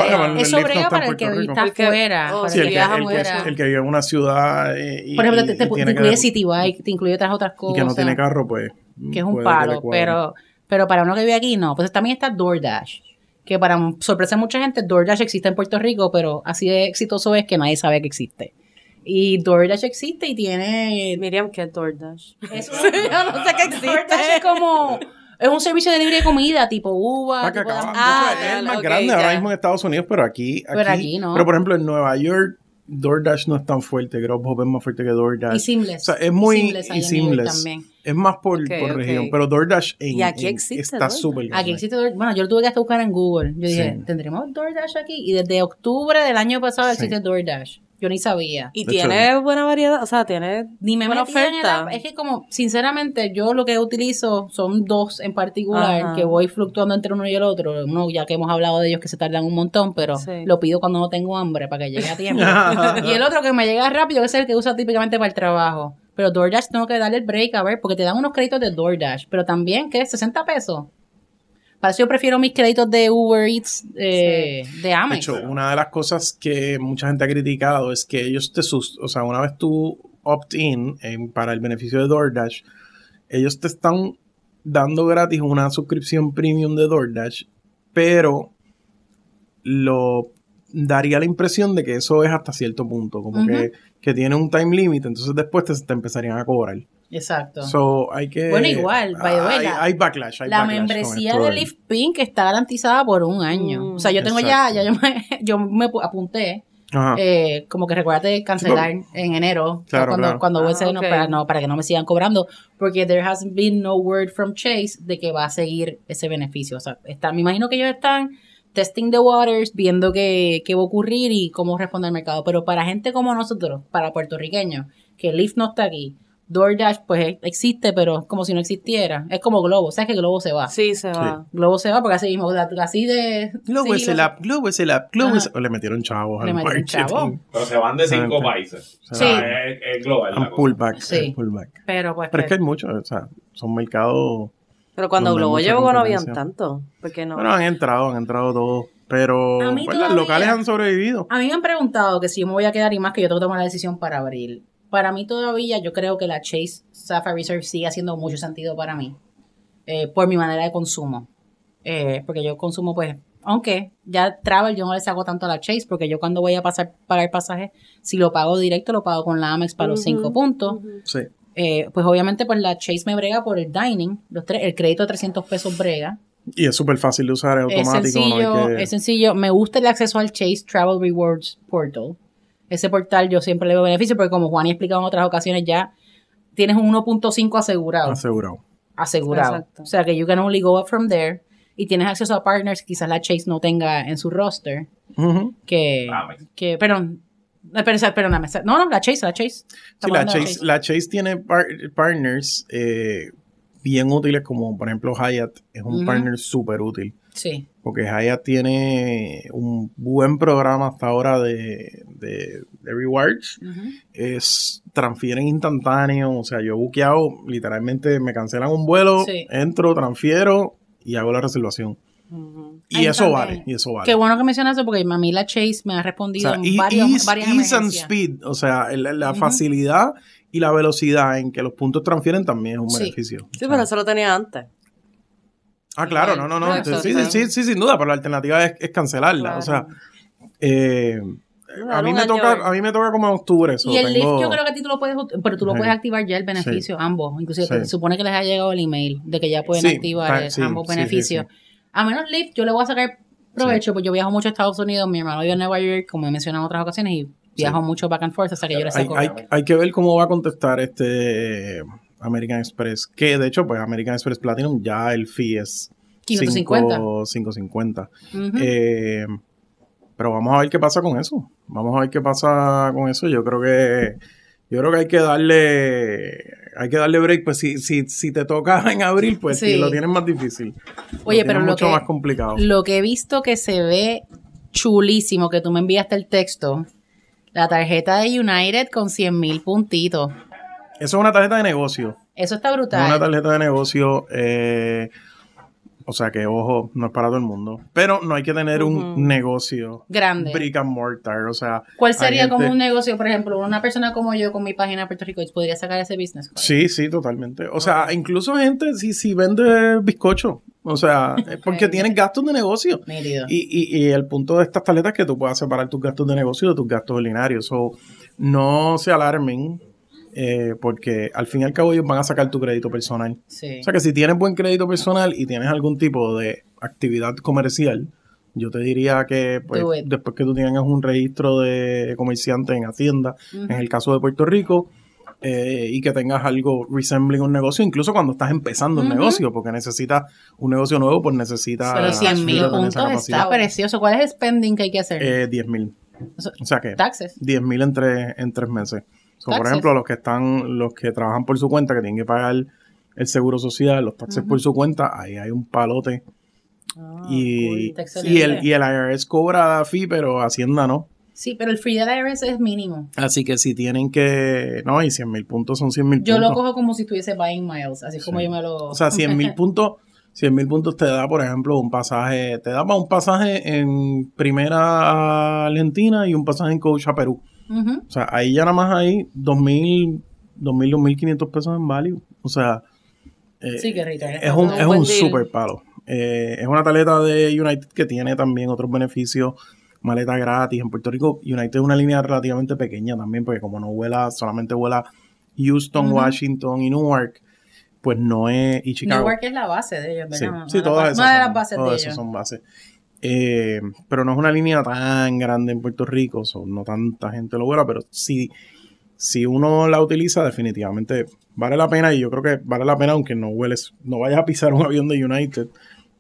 para el que está El que- fuera. oh, para Sí, el que que, viaja el, que, fuera. el que vive en una ciudad eh, y, Por ejemplo, y- te, te- y te tiene incluye City Bike, te incluye otras otras y cosas. que no tiene carro, pues. que es un palo, pero, pero para uno que vive aquí no. Pues también está DoorDash, que para sorpresa de mucha gente, DoorDash existe en Puerto Rico, pero así de exitoso es que nadie sabe que existe. Y DoorDash existe y tiene... Miriam, ¿qué es DoorDash? Yo no sé qué existe. DoorDash es como... Es un servicio de libre de comida, tipo uva, Ah, tipo de- Ah, es el más grande ya. ahora mismo en Estados Unidos, pero aquí, aquí, Pero aquí no. Pero por ejemplo, en Nueva York, DoorDash no es tan fuerte. Grubhub es más fuerte que DoorDash. Y Seamless. O sea, es muy Seamless y seamless. también. Es más por, por región. Pero DoorDash en, Y aquí en- existe está súper grande. Aquí existe DoorDash. Bueno, yo lo tuve que hasta buscar en Google. Yo dije, Sí. ¿tendremos DoorDash aquí? Y desde octubre del año pasado Sí. existe DoorDash. Yo ni sabía. Y De tiene buena variedad, o sea, tiene Ni me buena oferta. Es que como, sinceramente, yo lo que utilizo son dos en particular, Ajá. que voy fluctuando entre uno y el otro. Uno, ya que hemos hablado de ellos que se tardan un montón, pero Sí. lo pido cuando no tengo hambre para que llegue a tiempo. y el otro que me llega rápido, que es el que uso típicamente para el trabajo. Pero DoorDash tengo que darle el break a ver, porque te dan unos créditos de DoorDash, pero también, ¿qué? 60 pesos. Para eso yo prefiero mis créditos de Uber Eats eh, de De Amex. hecho, una de las cosas que mucha gente ha criticado es que ellos te sus, o sea, una vez tú opt-in para el beneficio de DoorDash, ellos te están dando gratis una suscripción premium de DoorDash, pero lo daría la impresión de que eso es hasta cierto punto, como que, que tiene un time limit, entonces después te, te empezarían a cobrar. Exacto. So, hay que... Bueno, igual, by the way, hay, la- hay backlash. hay la backlash membresía de Lyft Pink está garantizada por un año. Mm, o sea, yo tengo ya, exacto. ya yo me, yo me pu- apunté, eh, como que recuérdate de cancelar en enero, Claro, cuando, claro. cuando Ah, ese no, para, no, para que no me sigan cobrando, porque there has been no word from Chase de que va a seguir ese beneficio. O sea, está, me imagino que ellos están testing the waters, viendo qué, qué va a ocurrir y cómo responde el mercado. Pero para gente como nosotros, para puertorriqueños, que Lyft no está aquí, DoorDash pues existe, pero es como si no existiera. Es como Globo, ¿sabes que Globo se va? Sí, se va. Globo se va porque así mismo, así de... Globo es siglos- el app, Globo es el app, Globo es... O le metieron chavos Le al metieron chavos. Pero se van de cinco países. Sí. O sea, es, es global. Un pullback. Sí. el pullback. Pero pues... Pero es que hay muchos, o sea, son mercados... Pero cuando Globo llegó no habían tanto. Porque no. Bueno, han entrado, han entrado todos. Pero pues, las todavía- locales han sobrevivido. A mí me han preguntado que si yo me voy a quedar y más que yo tengo que tomar la decisión para abril. Para mí todavía yo creo que la Chase Sapphire Reserve sigue haciendo mucho sentido para mí. eh, por mi manera de consumo. Eh, porque yo consumo pues... Aunque ya Travel yo no le saco tanto a la Chase porque yo cuando voy a pasar pagar pasaje, si lo pago directo lo pago con la Amex para los 5 puntos. Sí. Eh, pues obviamente pues la Chase me brega por el dining, los tres, el crédito de 300 pesos brega. Y es súper fácil de usar, es Es automático. no hay sencillo, que- es sencillo. Me gusta el acceso al Chase Travel Rewards Portal. Ese portal yo siempre le veo beneficio porque como Juan ha explicado en otras ocasiones ya tienes un 1.5 asegurado. Asegurado. asegurado. Exacto. O sea que you can only go up from there y tienes acceso a partners que quizás la Chase no tenga en su roster. Ujú. Que, Amex. que perdón, eh, perdóname. No, no, la Chase, la Chase. Sí, la Chase, la Chase tiene par- partners eh, bien útiles, como por ejemplo Hyatt es un partner súper útil. Sí. Porque Hyatt tiene un buen programa hasta ahora de, de, de rewards. Es transfieren instantáneo. O sea, yo he buqueado, literalmente me cancelan un vuelo, Sí. entro, transfiero y hago la reservación. Y Ahí eso también. vale, y eso vale. Qué bueno que mencionas eso porque a mí la Chase me ha O respondido sea, en varios, ease, varias ease and speed, o sea, el- la Ujú. facilidad y la velocidad en que los puntos transfieren también es un Sí. beneficio. Sí, O sea, pero eso lo tenía antes. Ah, claro, no, no, no. Sí, sí, sí, sí, sin duda, pero la alternativa es, es cancelarla. Claro. O sea, eh, a, mí me toca, a mí me toca como en octubre. eso, Y el tengo- Lyft yo creo que a ti tú lo puedes, pero tú lo Sí. puedes activar ya el beneficio, ambos. Inclusive Sí. se supone que les ha llegado el email de que ya pueden Sí, activar eh, sí, ambos sí, sí, beneficios. sí. A menos Lyft, yo le voy a sacar provecho, porque yo viajo mucho a Estados Unidos, mi hermano vive en Nueva York, como he mencionado en otras ocasiones, y viajo mucho back and forth, hasta que yo le hay, saco. hay, hay que ver cómo va a contestar este American Express. Que de hecho, pues American Express Platinum ya el fee es 550. 5- 550. Ujú. Eh, pero vamos a ver qué pasa con eso. Vamos a ver qué pasa con eso. Yo creo que yo creo que hay que darle hay que darle break. Pues si, si, si te toca en abril, pues Sí. lo tienes más difícil. Oye, Lo pero tienes lo mucho que, más complicado. lo que he visto que se ve chulísimo, que tú me enviaste el texto, la tarjeta de United con 100 mil puntitos. Eso es una tarjeta de negocio. Eso está Es una brutal. tarjeta de negocio. eh, o sea que, ojo, no es para todo el mundo. Pero no hay que tener un negocio Grande. brick and mortar. O sea, ¿Cuál sería gente- como un negocio, por ejemplo, una persona como yo con mi página de Puerto Rico podría sacar ese business? card? Sí, sí, totalmente. O sea, incluso gente si, si vende bizcocho. O sea, es porque Ok. tienes gastos de negocio. Y, y, y el punto de estas tarjetas es que tú puedas separar tus gastos de negocio de tus gastos ordinarios. So, no se alarmen, eh, porque al fin y al cabo ellos van a sacar tu crédito personal. Sí. O sea que si tienes buen crédito personal y tienes algún tipo de actividad comercial, yo te diría que pues, después que tú tengas un registro de comerciante en Hacienda, en el caso de Puerto Rico, eh, y que tengas algo resembling un negocio, incluso cuando estás empezando un Ujú. negocio, porque necesitas un negocio nuevo, pues necesitas Pero 100 mil puntos está precioso. ¿Cuál es el spending que hay que hacer? Eh, 10 mil. O sea que Taxes. 10 mil en, en tres meses. Por ejemplo, los que están, los que trabajan por su cuenta, que tienen que pagar el seguro social, los taxes por su cuenta, ahí hay un palote. Ah, y, el, y el IRS cobra fee, pero Hacienda no. Sí, pero el free del IRS es mínimo. Así que si tienen que. No, y 100 mil puntos son 100 mil Yo puntos. lo cojo como si estuviese buying miles, así como Sí. yo me lo... O sea, 100 mil puntos. 100 mil puntos te da, por ejemplo, un pasaje. Te da para un pasaje en primera a Argentina y un pasaje en coach a Perú. O sea, ahí ya nada más hay 2.000, 2.000, 2.500 pesos en value. O sea, eh, Sí, rico. es un, Un es un super palo. Eh, es una tarjeta de United que tiene también otros beneficios. Maleta gratis. En Puerto Rico, United es una línea relativamente pequeña también, porque como no vuela, solamente vuela Houston. Washington y Newark, pues no es. Y Chicago. Newark es la base de ellos, Sí, ¿verdad? sí, de todas esas. Una de las bases todas de esas ellos. son bases. Eh, pero no es una línea tan grande en Puerto Rico, so, no tanta gente lo vuela, pero si, si uno la utiliza, definitivamente vale la pena y yo creo que vale la pena aunque no hueles, no vayas a pisar un avión de United,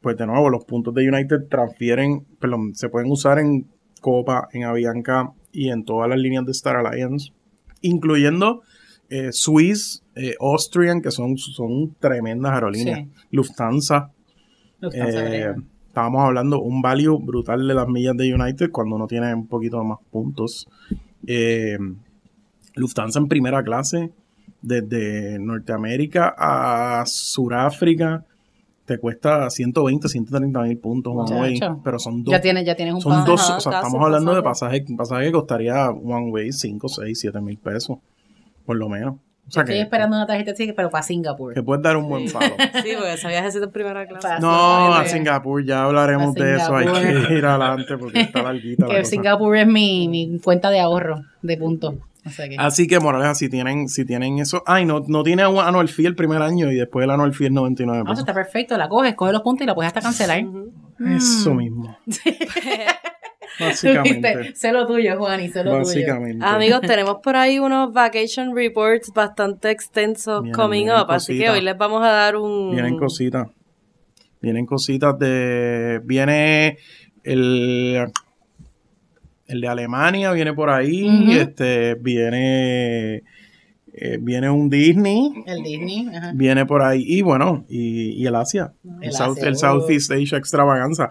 pues de nuevo los puntos de United transfieren, perdón, se pueden usar en Copa, en Avianca y en todas las líneas de Star Alliance, incluyendo eh, Swiss, eh, Austrian, que son, son tremendas aerolíneas, Sí. Lufthansa, Lufthansa. Estábamos hablando un value brutal de las millas de United cuando uno tiene un poquito más puntos. Eh, Lufthansa en primera clase, desde Norteamérica a Suráfrica, te cuesta 120, 130 mil puntos one way, Muchacho. pero son dos. Ya tienes, ya tienes un Son pasaje. dos, Ajá, o sea, estamos hablando de pasaje. pasaje, pasaje que costaría one way 5, 6, 7 mil pesos, por lo menos. O sea Estoy que, esperando una tarjeta así, pero para Singapur. que puedes dar un buen palo. Sí, porque ese viaje es de primera clase. No, a Singapur ya hablaremos de eso. Hay que ir adelante porque está larguita la que cosa. Singapur es mi, mi cuenta de ahorro de puntos. O sea que- Así que, Moraleja, si tienen, si tienen eso. Ay, no, no tiene un anual fee el primer año y después el anual fee es 99 Ah, eso está perfecto, la coges, coges los puntos y la puedes hasta cancelar. Eso mismo. Básicamente. Viste, Sé lo tuyo, Juan, y sé lo tuyo. Básicamente. Amigos, tenemos por ahí unos vacation reports bastante extensos Vienen- coming vienen up, así que hoy les vamos a dar un... Vienen cositas. Vienen cositas de. Viene el. El de Alemania viene por ahí. Este. Viene. eh, viene un Disney. El Disney, ajá. Viene por ahí. Y bueno, y, y el Asia. El, El South- el. Southeast Asia Extravaganza.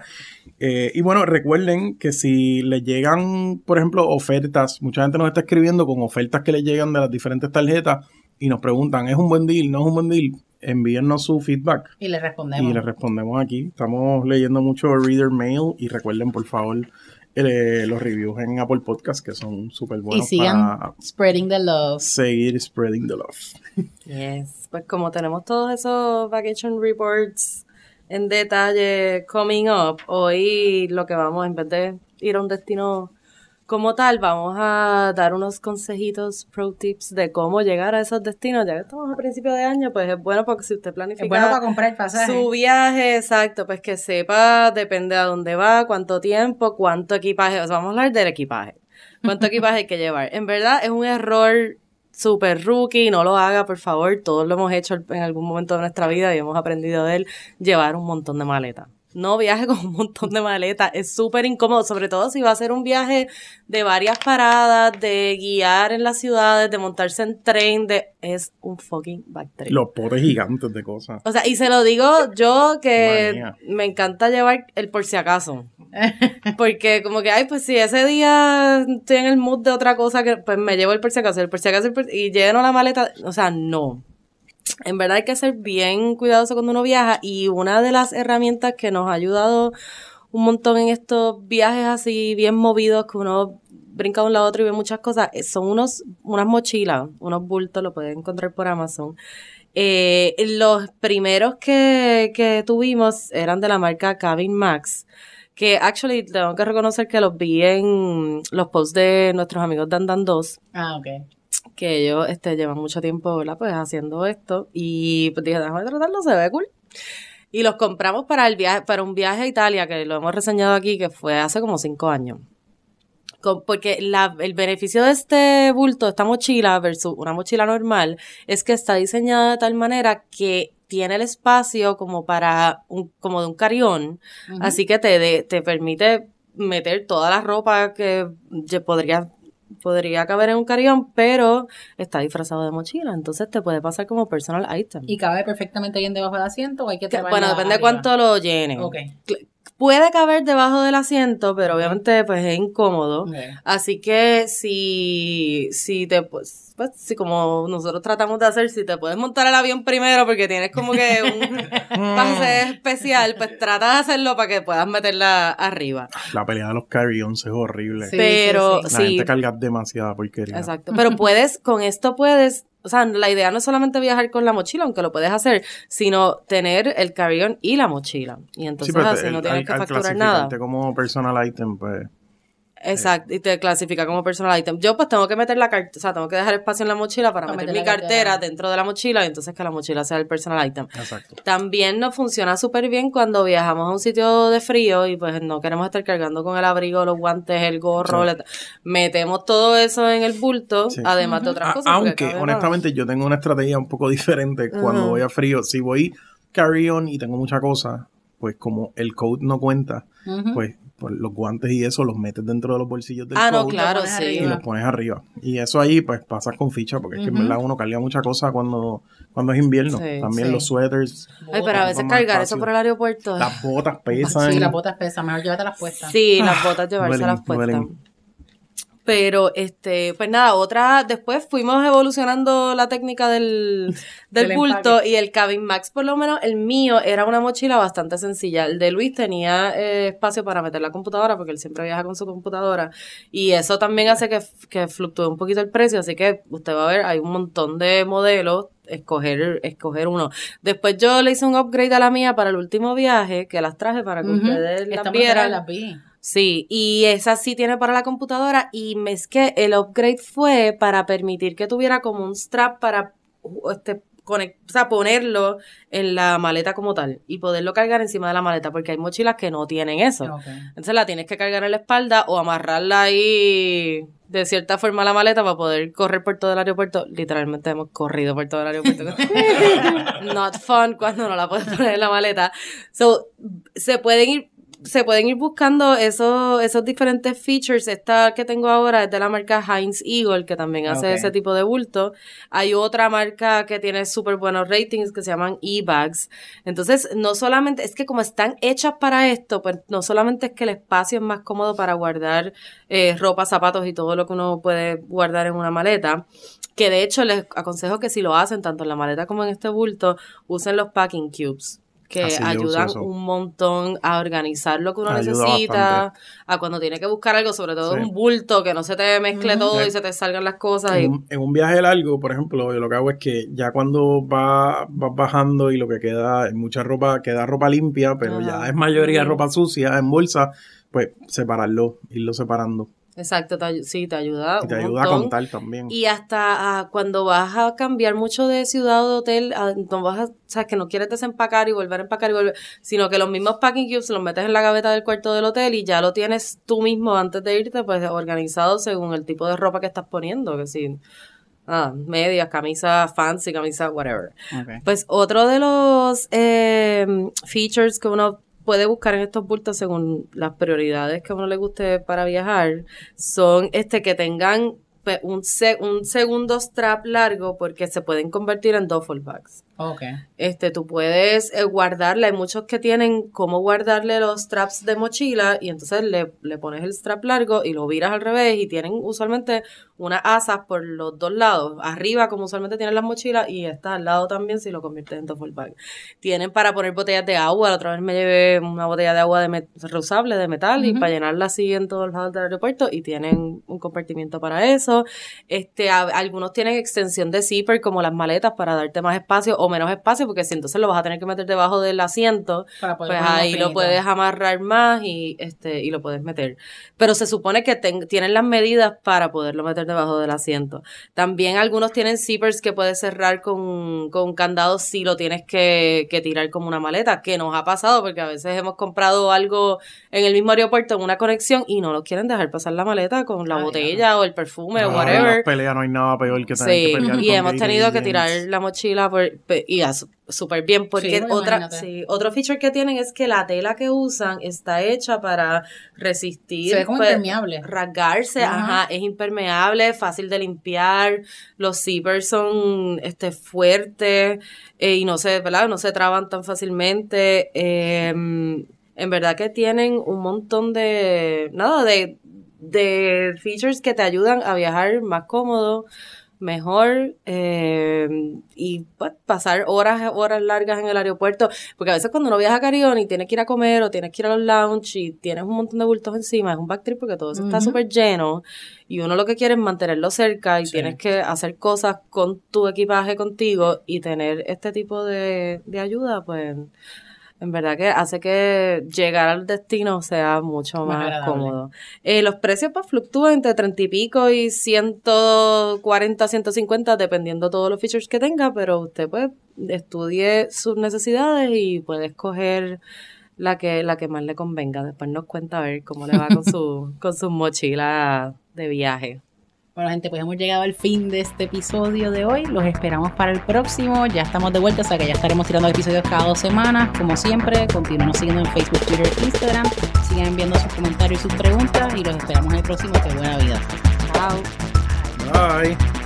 Eh, y bueno, recuerden que si les llegan, por ejemplo, ofertas, mucha gente nos está escribiendo con ofertas que les llegan de las diferentes tarjetas y nos preguntan, ¿es un buen deal? ¿No es un buen deal? Envíennos su feedback Y le respondemos. y les respondemos aquí. Estamos leyendo mucho Reader Mail y recuerden, por favor, eh, los reviews en Apple Podcast que son súper y buenos sigan para spreading the love. seguir spreading the love. Yes, pues como tenemos todos esos vacation reports en detalle coming up, hoy lo que vamos, en vez de ir a un destino como tal, vamos a dar unos consejitos, pro tips de cómo llegar a esos destinos. Ya que estamos a principio de año, pues es bueno porque si usted planifica Es bueno para comprar pasajes. su viaje, exacto, pues que sepa, depende a dónde va, cuánto tiempo, cuánto equipaje, o sea, vamos a hablar del equipaje. ¿Cuánto equipaje hay que llevar? En verdad es un error super rookie, no lo haga, por favor, todos lo hemos hecho en algún momento de nuestra vida y hemos aprendido de él, llevar un montón de maletas. No viaje con un montón de maletas, es súper incómodo, sobre todo si va a ser un viaje de varias paradas, de guiar en las ciudades, de montarse en tren, de es un fucking backtrip. Los potes gigantes de cosas. O sea, y se lo digo yo que Manía. me encanta llevar el por si acaso. Porque como que, ay, pues si ese día estoy en el mood de otra cosa, que pues me llevo el por si acaso, el por si acaso el por- y lleno la maleta. O sea, no. En verdad hay que ser bien cuidadoso cuando uno viaja y una de las herramientas que nos ha ayudado un montón en estos viajes así bien movidos que uno brinca de un lado a otro y ve muchas cosas, eh, son unos, unas mochilas, unos bultos, lo pueden encontrar por Amazon. Eh, los primeros que, que tuvimos eran de la marca Cabin Max, que actually tengo que reconocer que los vi en los posts de nuestros amigos de Andan 2, Ah, ok. Que ellos este, llevan mucho tiempo ¿verdad? Pues, haciendo esto, y pues dije, déjame tratarlo, se ve cool. Y los compramos para el viaje, para un viaje a Italia, que lo hemos reseñado aquí, que fue hace como cinco años. Con- porque la- el beneficio de este bulto, esta mochila versus una mochila normal, es que está diseñada de tal manera que tiene el espacio como para un, como de un carión, así que te, de- te permite meter toda la ropa que ye- podría caber en un carión, pero está disfrazado de mochila, entonces te puede pasar como personal item. ¿Y cabe perfectamente bien debajo del asiento o hay que bueno, depende de cuánto lo llenen. Ok. Puede caber debajo del asiento, pero obviamente pues es incómodo. Así que si, si te, pues, pues, si como nosotros tratamos de hacer, si te puedes montar el avión primero porque tienes como que un pase especial, pues trata de hacerlo para que puedas meterla arriba. La pelea de los carry-ons es horrible. Sí, pero sí, La sí, gente carga demasiada porquería. exacto. Pero puedes, con esto puedes, o sea, la idea no es solamente viajar con la mochila, aunque lo puedes hacer, sino tener el carry-on y la mochila. Y entonces pero así te- no al- tienes que al facturar nada. clasificarte como personal item, pues Exacto, y te clasifica como personal item. Yo pues tengo que meter la cartera, o sea, tengo que dejar espacio en la mochila para meter meter mi cartera, cartera. dentro de la mochila y entonces que la mochila sea el personal item. exacto. También nos funciona súper bien cuando viajamos a un sitio de frío y pues no queremos estar cargando con el abrigo, los guantes, el gorro. Sí. la- Metemos todo eso en el bulto, Sí. además de otras cosas. aunque, honestamente, yo tengo una estrategia un poco diferente cuando voy a frío. Si voy carry-on y tengo mucha cosa, pues como el coat no cuenta, pues, pues los guantes y eso los metes dentro de los bolsillos del Ah, no, claro, pones sí. y los pones arriba. Y eso ahí, pues pasas con ficha, porque es que en verdad uno carga mucha cosa cuando, cuando es invierno. Sí, También sí. los suéteres, Ay, pero a veces cargar eso por el aeropuerto. las botas pesan. Sí, las botas pesan, mejor llévatelas puestas. Sí, las botas llevárselas duelen, puestas. Pero, este, pues nada, otra, después fuimos evolucionando la técnica del, del Del bulto empaque. y el Cabin Max, por lo menos el mío era una mochila bastante sencilla. El de Luis tenía eh, espacio para meter la computadora porque él siempre viaja con su computadora y eso también hace que, que fluctúe un poquito el precio, así que usted va a ver, hay un montón de modelos escoger escoger uno. Después yo le hice un upgrade a la mía para el último viaje, que las traje para que ustedes las vieran. las vi. Sí, y esa sí tiene para la computadora y es que el upgrade fue para permitir que tuviera como un strap para uh, este, conect- o sea, ponerlo en la maleta como tal y poderlo cargar encima de la maleta porque hay mochilas que no tienen eso. Entonces la tienes que cargar en la espalda o amarrarla ahí de cierta forma a la maleta para poder correr por todo el aeropuerto. Literalmente hemos corrido por todo el aeropuerto. Not fun cuando no la puedes poner en la maleta. So, se pueden ir se pueden ir buscando esos, esos diferentes features. Esta que tengo ahora es de la marca Heinz Eagle, que también hace Ok. ese tipo de bulto. Hay otra marca que tiene súper buenos ratings que se llaman e-bags. Entonces, no solamente, es que como están hechas para esto, pues no solamente es que el espacio es más cómodo para guardar eh, ropa, zapatos y todo lo que uno puede guardar en una maleta, que de hecho les aconsejo que si lo hacen tanto en la maleta como en este bulto, usen los packing cubes que ayudan un montón a organizar lo que uno Ayuda necesita, bastante. a cuando tiene que buscar algo, sobre todo Sí. un bulto, que no se te mezcle todo Sí. y se te salgan las cosas. En un, en un viaje largo, por ejemplo, yo lo que hago es que ya cuando va, vas bajando y lo que queda es mucha ropa, queda ropa limpia, pero Ajá. ya es mayoría ropa sucia en bolsa, pues separarlo, irlo separando. Exacto, te sí, te ayuda. Y te un ayuda a contar también. Y hasta ah, cuando vas a cambiar mucho de ciudad o de hotel, ah, no vas a, o sea, que no quieres desempacar y volver a empacar y volver, sino que los mismos packing cubes los metes en la gaveta del cuarto del hotel y ya lo tienes tú mismo antes de irte, pues organizado según el tipo de ropa que estás poniendo, que si, ah, medias, camisa fancy, camisa whatever. Ok. Pues otro de los eh, features que uno puede buscar en estos bultos según las prioridades que a uno le guste para viajar son este que tengan un, un segundo strap largo porque se pueden convertir en duffel bags. Ok. Este, tú puedes eh, guardarle, hay muchos que tienen cómo guardarle los straps de mochila y entonces le, le pones el strap largo y lo viras al revés y tienen usualmente unas asas por los dos lados, arriba como usualmente tienen las mochilas y está al lado también si lo conviertes en duffel bag. Tienen para poner botellas de agua, la otra vez me llevé una botella de agua de reusable de metal y para llenarla así en todos lados del aeropuerto y tienen un compartimiento para eso. Este, a- algunos tienen extensión de zipper como las maletas para darte más espacio o menos espacio porque si entonces lo vas a tener que meter debajo del asiento, Para poder pues ahí lo puedes amarrar más y este y lo puedes meter. Pero se supone que ten- tienen las medidas para poderlo meter debajo del asiento. También algunos tienen zippers que puedes cerrar con, con un candado si lo tienes que, que tirar como una maleta, que nos ha pasado porque a veces hemos comprado algo en el mismo aeropuerto en una conexión y no lo quieren dejar pasar la maleta con la botella o el perfume o en whatever. las peleas no hay nada peor que tener Sí, que pelear y con hemos tenido que tirar la mochila por, y a su- súper bien, porque Sí, otra, sí, otro feature que tienen es que la tela que usan está hecha para resistir, Se ve como pues, impermeable. rasgarse, Ajá. ajá. es impermeable, fácil de limpiar, los zippers son este fuertes eh, y no se, ¿verdad? No se traban tan fácilmente. eh, en verdad que tienen un montón de, nada, de, de features que te ayudan a viajar más cómodo, mejor eh, y pues, pasar horas horas largas en el aeropuerto porque a veces cuando uno viaja a Carión y tienes que ir a comer o tienes que ir a los lounge y tienes un montón de bultos encima es un backtrip porque todo eso está súper lleno y uno lo que quiere es mantenerlo cerca y Sí. tienes que hacer cosas con tu equipaje contigo y tener este tipo de, de ayuda pues en verdad que hace que llegar al destino sea mucho Más cómodo. Eh, los precios pues fluctúan entre 30 y pico y 140, 150 dependiendo todos los features que tenga, pero usted pues estudie sus necesidades y puede escoger la que la que más le convenga. Después nos cuenta a ver cómo le va con su con su mochila de viaje. Bueno, gente, pues hemos llegado al fin de este episodio de hoy. Los esperamos para el próximo. Ya estamos de vuelta, o sea que ya estaremos tirando episodios cada dos semanas. Como siempre, continúen siguiendo en Facebook, Twitter e Instagram. Sigan enviando sus comentarios y sus preguntas y los esperamos en el próximo. Que buena vida. Chao. Bye.